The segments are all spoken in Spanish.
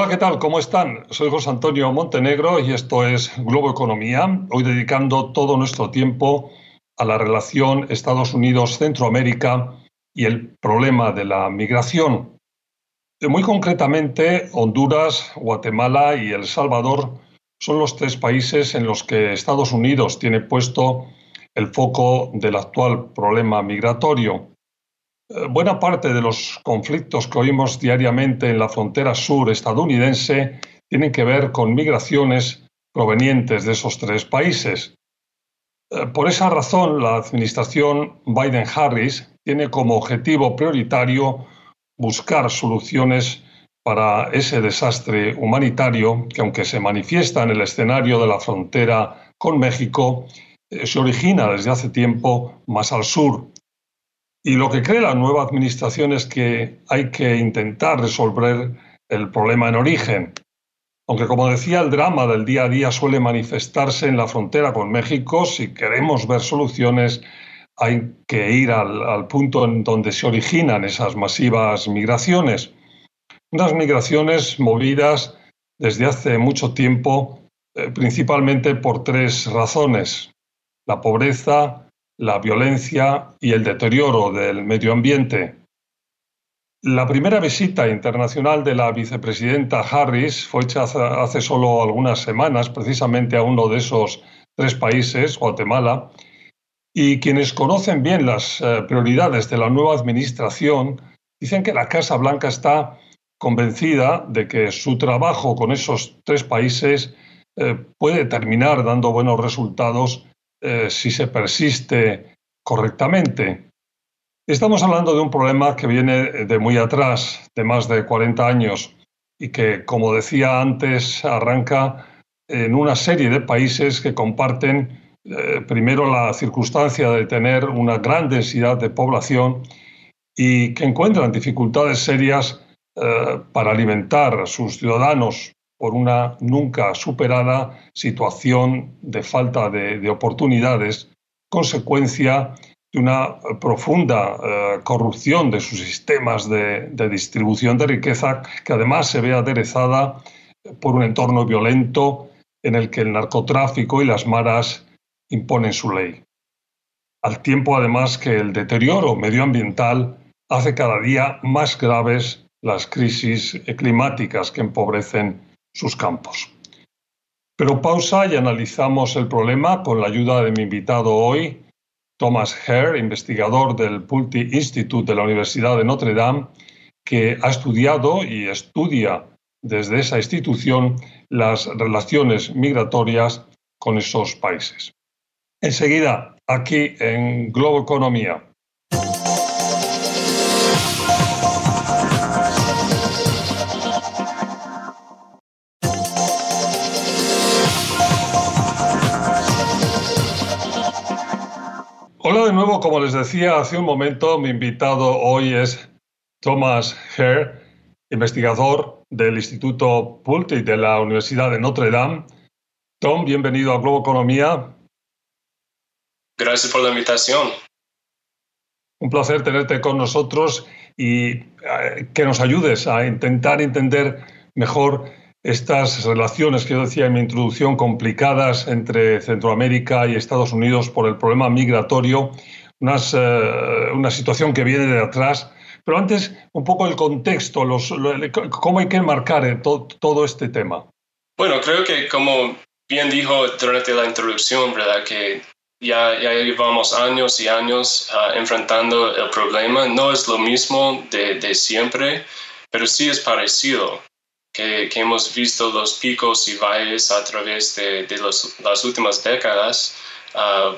Hola, ¿qué tal? ¿Cómo están? Soy José Antonio Montenegro y esto es Globo Economía, hoy dedicando todo nuestro tiempo a la relación Estados Unidos-Centroamérica y el problema de la migración. Muy concretamente, Honduras, Guatemala y El Salvador son los tres países en los que Estados Unidos tiene puesto el foco del actual problema migratorio. Eh, buena parte de los conflictos que oímos diariamente en la frontera sur estadounidense tienen que ver con migraciones provenientes de esos tres países. Eh, por esa razón, la administración Biden-Harris tiene como objetivo prioritario buscar soluciones para ese desastre humanitario que, aunque se manifiesta en el escenario de la frontera con México, eh, se origina desde hace tiempo más al sur, y lo que cree la nueva administración es que hay que intentar resolver el problema en origen. Aunque, como decía, el drama del día a día suele manifestarse en la frontera con México, si queremos ver soluciones hay que ir al, punto en donde se originan esas masivas migraciones. Unas migraciones movidas desde hace mucho tiempo, eh, principalmente por tres razones. La pobreza, la violencia y el deterioro del medio ambiente. La primera visita internacional de la vicepresidenta Harris fue hecha hace solo algunas semanas precisamente a uno de esos tres países, Guatemala, y quienes conocen bien las eh, prioridades de la nueva administración dicen que la Casa Blanca está convencida de que su trabajo con esos tres países eh, puede terminar dando buenos resultados eh, si se persiste correctamente. Estamos hablando de un problema que viene de muy atrás, de más de 40 años, y que, como decía antes, arranca en una serie de países que comparten eh, primero la circunstancia de tener una gran densidad de población y que encuentran dificultades serias eh, para alimentar a sus ciudadanos por una nunca superada situación de falta de, oportunidades, consecuencia de una profunda eh, corrupción de sus sistemas de, distribución de riqueza, que además se ve aderezada por un entorno violento en el que el narcotráfico y las maras imponen su ley. Al tiempo, además, que el deterioro medioambiental hace cada día más graves las crisis climáticas que empobrecen sus campos. Pero pausa y analizamos el problema con la ayuda de mi invitado hoy, Thomas Hare, investigador del Pulte Institute de la Universidad de Notre Dame, que ha estudiado y estudia desde esa institución las relaciones migratorias con esos países. Enseguida, aquí en Globo Economía. Como les decía hace un momento, mi invitado hoy es Thomas Hare, investigador del Instituto Pulte de la Universidad de Notre Dame. Tom, bienvenido a Globo Economía. Gracias por la invitación. Un placer tenerte con nosotros y eh, que nos ayudes a intentar entender mejor estas relaciones que yo decía en mi introducción complicadas entre Centroamérica y Estados Unidos por el problema migratorio, eh, una situación que viene de atrás. Pero antes, un poco el contexto, los, cómo hay que enmarcar eh, todo este tema. Bueno, creo que como bien dijo durante la introducción, ¿verdad? Que ya, ya llevamos años y años ah, enfrentando el problema. No es lo mismo de, de siempre, pero sí es parecido que, hemos visto los picos y valles a través de, las últimas décadas. Uh,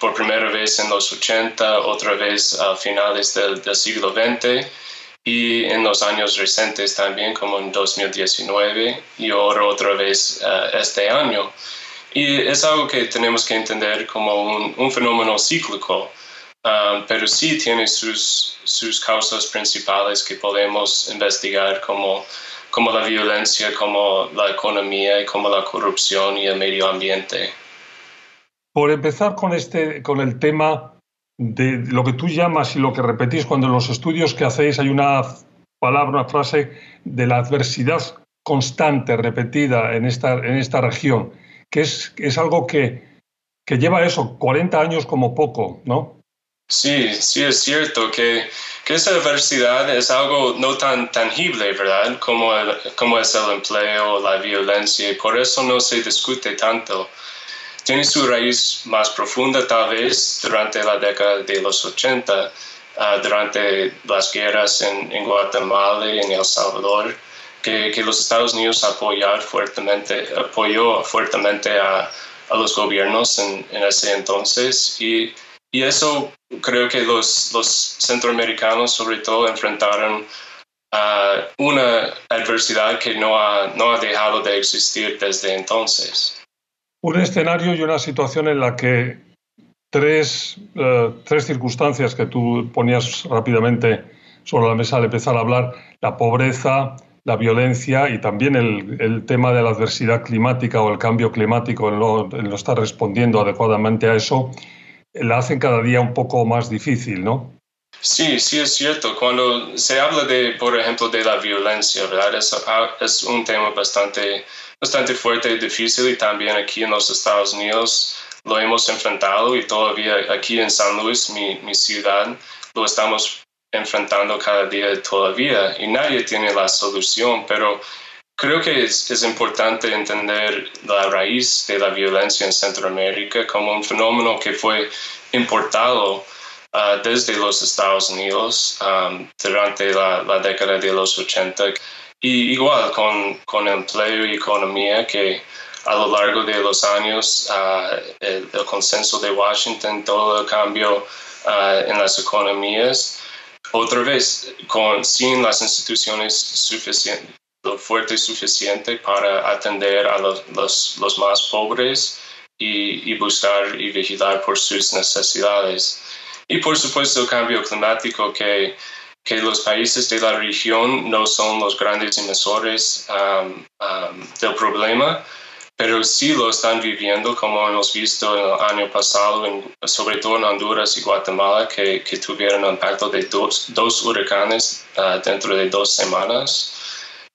por primera vez en los 80, otra vez a finales del, siglo XX y en los años recientes también, como en 2019 y ahora otra vez uh, este año. Y es algo que tenemos que entender como un, fenómeno cíclico, uh, pero sí tiene sus, sus causas principales que podemos investigar como como la violencia, como la economía como la corrupción y el medio ambiente. Por empezar con, este, con el tema de lo que tú llamas y lo que repetís cuando en los estudios que hacéis hay una palabra, una frase de la adversidad constante, repetida en esta, en esta región, que es, es algo que, que lleva eso, 40 años como poco, ¿no? Sí, sí es cierto que, que, esa diversidad es algo no tan tangible, ¿verdad? Como, como es el empleo, la violencia, y por eso no se discute tanto. Tiene su raíz más profunda tal vez durante la década de los 80, ah, durante las guerras en, en, Guatemala y en El Salvador, que, que los Estados Unidos apoyar fuertemente, apoyó fuertemente a, a los gobiernos en, en ese entonces y y eso creo que los, los centroamericanos sobre todo enfrentaron a una adversidad que no ha, no ha dejado de existir desde entonces. Un escenario y una situación en la que tres, uh, tres circunstancias que tú ponías rápidamente sobre la mesa al empezar a hablar, la pobreza, la violencia y también el, el, tema de la adversidad climática o el cambio climático, no, no estar respondiendo adecuadamente a eso, la hacen cada día un poco más difícil, ¿no? Sí, sí es cierto. Cuando se habla de, por ejemplo, de la violencia, ¿verdad? Es, ah, es un tema bastante, bastante fuerte y difícil y también aquí en los Estados Unidos lo hemos enfrentado y todavía aquí en San Luis, mi, mi ciudad, lo estamos enfrentando cada día todavía y nadie tiene la solución, pero Creo que es, es, importante entender la raíz de la violencia en Centroamérica como un fenómeno que fue importado uh, desde los Estados Unidos um, durante la, la, década de los 80. Y igual con, con empleo y economía que a lo largo de los años uh, el, el, consenso de Washington, todo el cambio uh, en las economías, otra vez, con, sin las instituciones suficientes lo fuerte suficiente para atender a los, los, los más pobres y, y, buscar y vigilar por sus necesidades. Y por supuesto el cambio climático que, que los países de la región no son los grandes emisores um, um, del problema, pero sí lo están viviendo, como hemos visto el año pasado, en, sobre todo en Honduras y Guatemala, que, que tuvieron un impacto de dos, dos huracanes uh, dentro de dos semanas.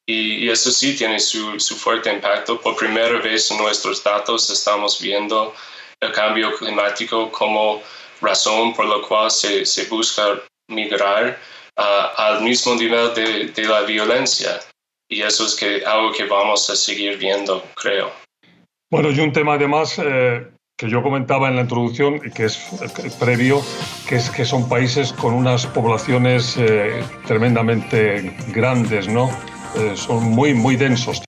Y, eso sí tiene su, su, fuerte impacto. Por primera vez en nuestros datos estamos viendo el cambio climático como razón por la cual se, se busca migrar al mismo nivel de, de, la violencia. Y eso es que, algo que vamos a seguir viendo, creo. Bueno, y un tema además eh, que yo comentaba en la introducción, que es previo, que es que son países con unas poblaciones eh, tremendamente grandes, ¿no? Eh, son muy, muy densos.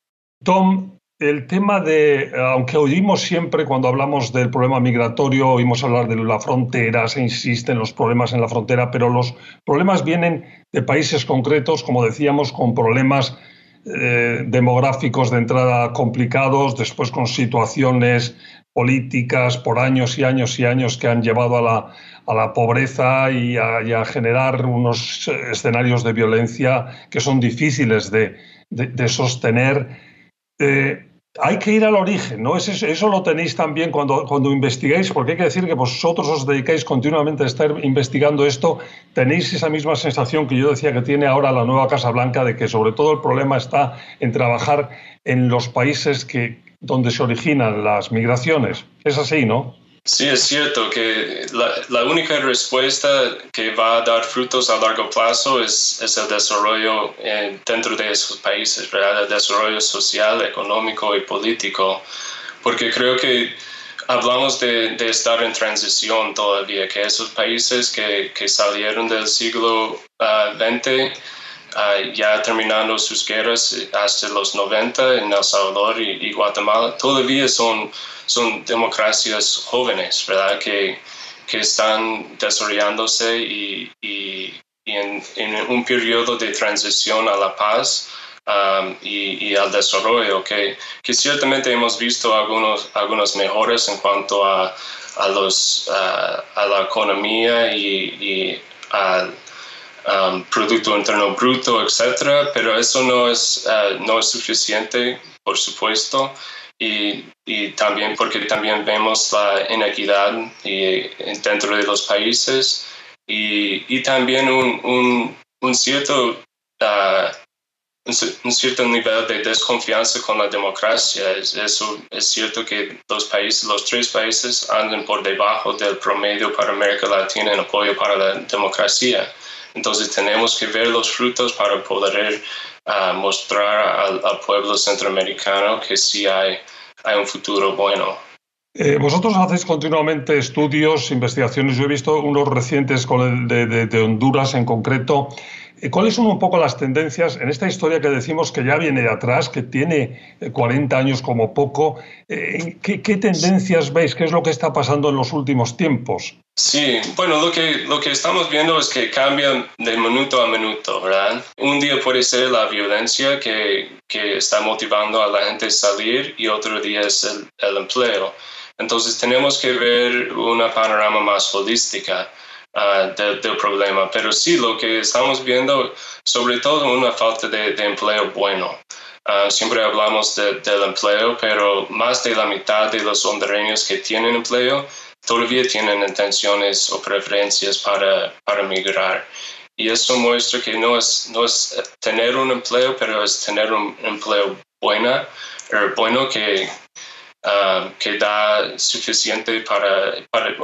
Tom, el tema de, aunque oímos siempre cuando hablamos del problema migratorio, oímos hablar de la frontera, se insiste en los problemas en la frontera, pero los problemas vienen de países concretos, como decíamos, con problemas eh, demográficos de entrada complicados, después con situaciones políticas por años y años y años que han llevado a la, a la pobreza y a, generar unos escenarios de violencia que son difíciles de, de, de sostener. Eh, hay que ir al origen, ¿no? Eso, eso, lo tenéis también cuando, cuando investigáis, porque hay que decir que vosotros os dedicáis continuamente a estar investigando esto, tenéis esa misma sensación que yo decía que tiene ahora la nueva Casa Blanca, de que sobre todo el problema está en trabajar en los países que, donde se originan las migraciones. Es así, ¿no? Sí, es cierto que la, la, única respuesta que va a dar frutos a largo plazo es, es el desarrollo eh, dentro de esos países, el desarrollo social, económico y político, porque creo que hablamos de, de estar en transición todavía, que esos países que, que salieron del siglo XX uh, uh, ya terminando sus guerras hasta los 90 en El Salvador y, Guatemala, todavía son son democracias jóvenes, ¿verdad? Que, que están desarrollándose y, y, y en, en, un periodo de transición a la paz um, y, al desarrollo, que, que, ciertamente hemos visto algunos, algunas mejoras en cuanto a, a, los, uh, a la economía y, al um, Producto Interno Bruto, etc., pero eso no es, uh, no es suficiente, por supuesto y, y, también porque también vemos la inequidad y, dentro de los países y, y también un, un, un cierto uh, un cierto nivel de desconfianza con la democracia. Eso es cierto que los países, los tres países andan por debajo del promedio para América Latina en apoyo para la democracia. Entonces tenemos que ver los frutos para poder uh, mostrar al, al, pueblo centroamericano que sí hay, hay un futuro bueno. Eh, vosotros hacéis continuamente estudios, investigaciones. Yo he visto unos recientes con el de, de, de Honduras en concreto ¿Cuáles son un poco las tendencias en esta historia que decimos que ya viene de atrás, que tiene 40 eh, años como poco? Eh, ¿qué, tendencias veis? ¿Qué es lo que está pasando en los últimos tiempos? Sí, bueno, lo que, lo que estamos viendo es que cambian de minuto a minuto, ¿verdad? Un día puede ser la violencia que, que está motivando a la gente a salir y otro día es el, el empleo. Entonces tenemos que ver una panorama más holística. Uh, del, problema. Pero sí, lo que estamos viendo, sobre todo una falta de, empleo bueno. Uh, siempre hablamos del empleo, pero más de la mitad de los hondureños que tienen empleo todavía tienen intenciones o preferencias para, para migrar. Y eso muestra que no es, no es tener un empleo, pero es tener un empleo buena, er, bueno que, uh, que da suficiente para, para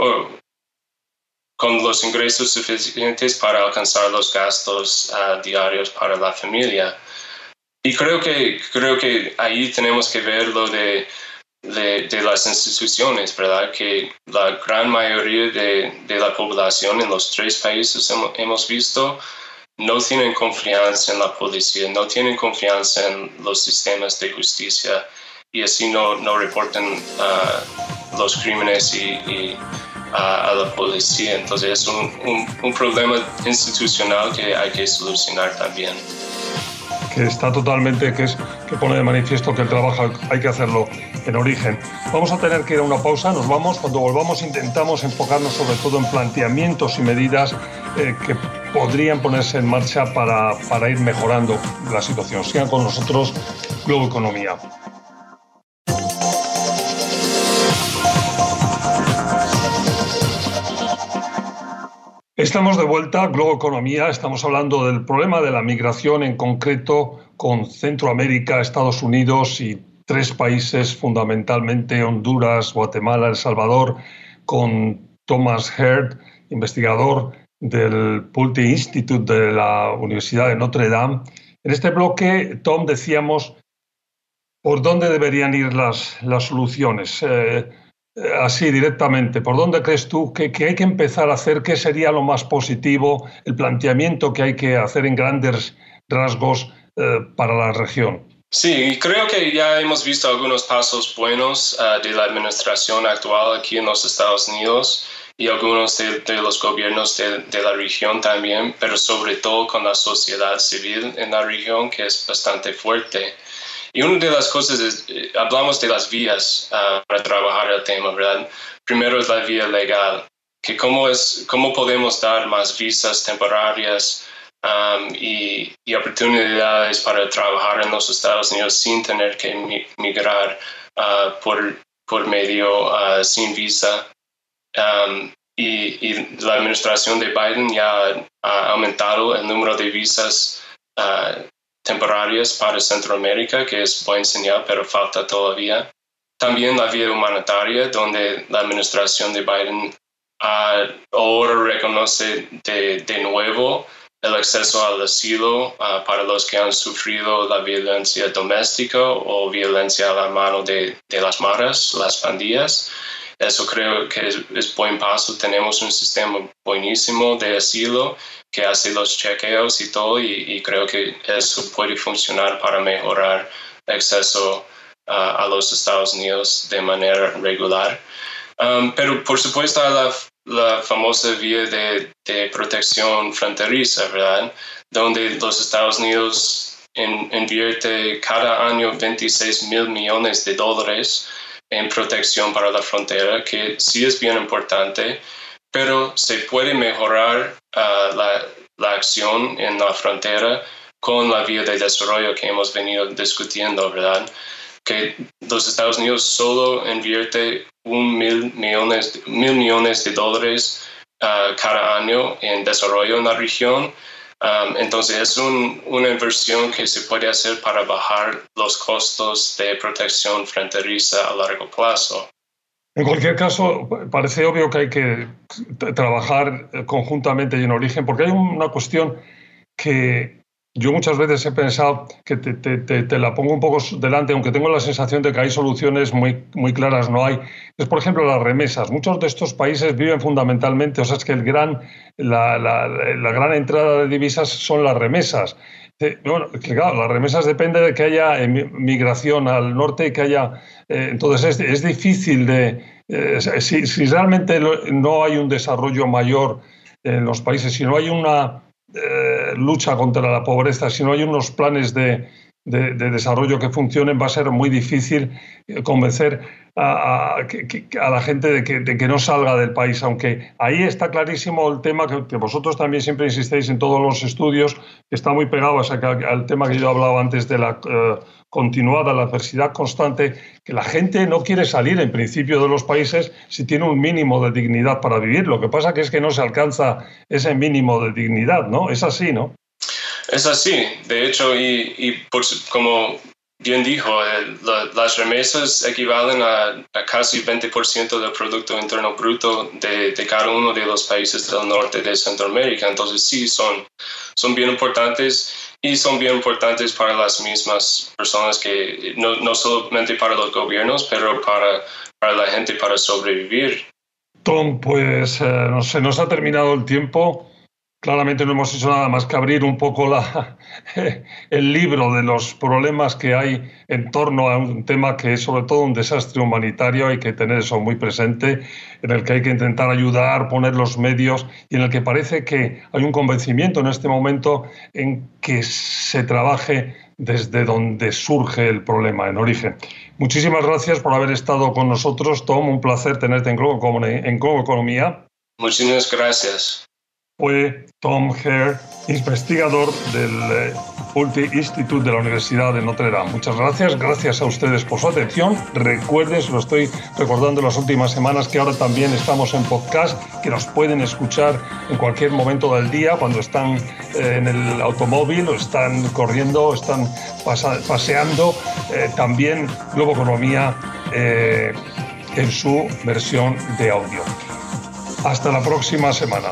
con los ingresos suficientes para alcanzar los gastos uh, diarios para la familia. Y creo que, creo que ahí tenemos que ver lo de, de, de las instituciones, ¿verdad? Que la gran mayoría de, de la población en los tres países hemos, visto no tienen confianza en la policía, no tienen confianza en los sistemas de justicia y así no, no reportan uh, los crímenes y, y a, la policía. Entonces es un, un, problema institucional que hay que solucionar también. Que está totalmente, que es que pone de manifiesto que el trabajo hay que hacerlo en origen. Vamos a tener que ir a una pausa, nos vamos, cuando volvamos intentamos enfocarnos sobre todo en planteamientos y medidas eh, que podrían ponerse en marcha para, para ir mejorando la situación. Sigan con nosotros Globo Economía. Estamos de vuelta, Globo Economía. Estamos hablando del problema de la migración, en concreto con Centroamérica, Estados Unidos y tres países, fundamentalmente Honduras, Guatemala, El Salvador, con Thomas Heard, investigador del Pulte Institute de la Universidad de Notre Dame. En este bloque, Tom, decíamos por dónde deberían ir las, las soluciones. Eh, así directamente, ¿por dónde crees tú que, hay que empezar a hacer? ¿Qué sería lo más positivo, el planteamiento que hay que hacer en grandes rasgos eh, para la región? Sí, creo que ya hemos visto algunos pasos buenos uh, de la administración actual aquí en los Estados Unidos y algunos de, de los gobiernos de, de, la región también, pero sobre todo con la sociedad civil en la región que es bastante fuerte. Y una de las cosas es, eh, hablamos de las vías uh, para trabajar el tema, ¿verdad? Primero es la vía legal, que cómo, es, cómo podemos dar más visas temporarias um, y, y, oportunidades para trabajar en los Estados Unidos sin tener que migrar uh, por, por medio uh, sin visa. Um, y, y, la administración de Biden ya ha aumentado el número de visas temporarias para Centroamérica, que es buen señal, pero falta todavía. También la vía humanitaria, donde la administración de Biden ahora reconoce de, de, nuevo el acceso al asilo uh, para los que han sufrido la violencia doméstica o violencia a la mano de, de las maras, las pandillas. Eso creo que es, buen paso. Tenemos un sistema buenísimo de asilo que hace los chequeos y todo y, creo que eso puede funcionar para mejorar acceso a los Estados Unidos de manera regular. Um, pero por supuesto la, la famosa vía de, de, protección fronteriza, ¿verdad? Donde los Estados Unidos in, invierte cada año 26 mil millones de dólares en protección para la frontera, que sí es bien importante, pero se puede mejorar uh, la, la, acción en la frontera con la vía de desarrollo que hemos venido discutiendo, ¿verdad? Que los Estados Unidos solo invierte un mil millones, mil millones de dólares uh, cada año en desarrollo en la región, Um, entonces es una inversión que se puede hacer para bajar los costos de protección fronteriza a largo plazo. En cualquier caso, parece obvio que hay que trabajar conjuntamente y en origen, porque hay una cuestión que yo muchas veces he pensado que te, la pongo un poco delante, aunque tengo la sensación de que hay soluciones muy, muy claras, no hay. Es, por ejemplo, las remesas. Muchos de estos países viven fundamentalmente, o sea, es que el gran, la, gran entrada de divisas son las remesas. Bueno, claro, las remesas depende de que haya migración al norte y que haya... Eh, entonces, es, difícil de... Eh, si, si realmente no hay un desarrollo mayor en los países, si no hay una eh, lucha contra la pobreza, si no hay unos planes de, desarrollo que funcionen, va a ser muy difícil eh, convencer a, la gente de que, no salga del país, aunque ahí está clarísimo el tema que, vosotros también siempre insistéis en todos los estudios, que está muy pegado al tema que yo hablaba antes de la eh, continuada, la adversidad constante, que la gente no quiere salir en principio de los países si tiene un mínimo de dignidad para vivir. Lo que pasa que es que no se alcanza ese mínimo de dignidad, ¿no? Es así, ¿no? Es así, de hecho, y, como bien dijo, las remesas equivalen a, casi 20% del Producto Interno Bruto de, cada uno de los países del norte de Centroamérica. Entonces sí, son, son bien importantes y son bien importantes para las mismas personas que no, no solamente para los gobiernos, pero para, para la gente para sobrevivir. Tom, pues eh, se nos ha terminado el tiempo. Claramente no hemos hecho nada más que abrir un poco la, el libro de los problemas que hay en torno a un tema que es sobre todo un desastre humanitario, hay que tener eso muy presente, en el que hay que intentar ayudar, poner los medios y en el que parece que hay un convencimiento en este momento en que se trabaje desde donde surge el problema, en origen. Muchísimas gracias por haber estado con nosotros, Tom, un placer tenerte en Globo, Economía. Muchísimas gracias fue Tom Hare, investigador del eh, Multi Institute de la Universidad de Notre Dame. Muchas gracias, gracias a ustedes por su atención. Recuerden, lo estoy recordando las últimas semanas, que ahora también estamos en podcast, que nos pueden escuchar en cualquier momento del día, cuando están eh, en el automóvil o están corriendo o están paseando. Eh, también Globo Economía en su versión de audio. Hasta la próxima semana.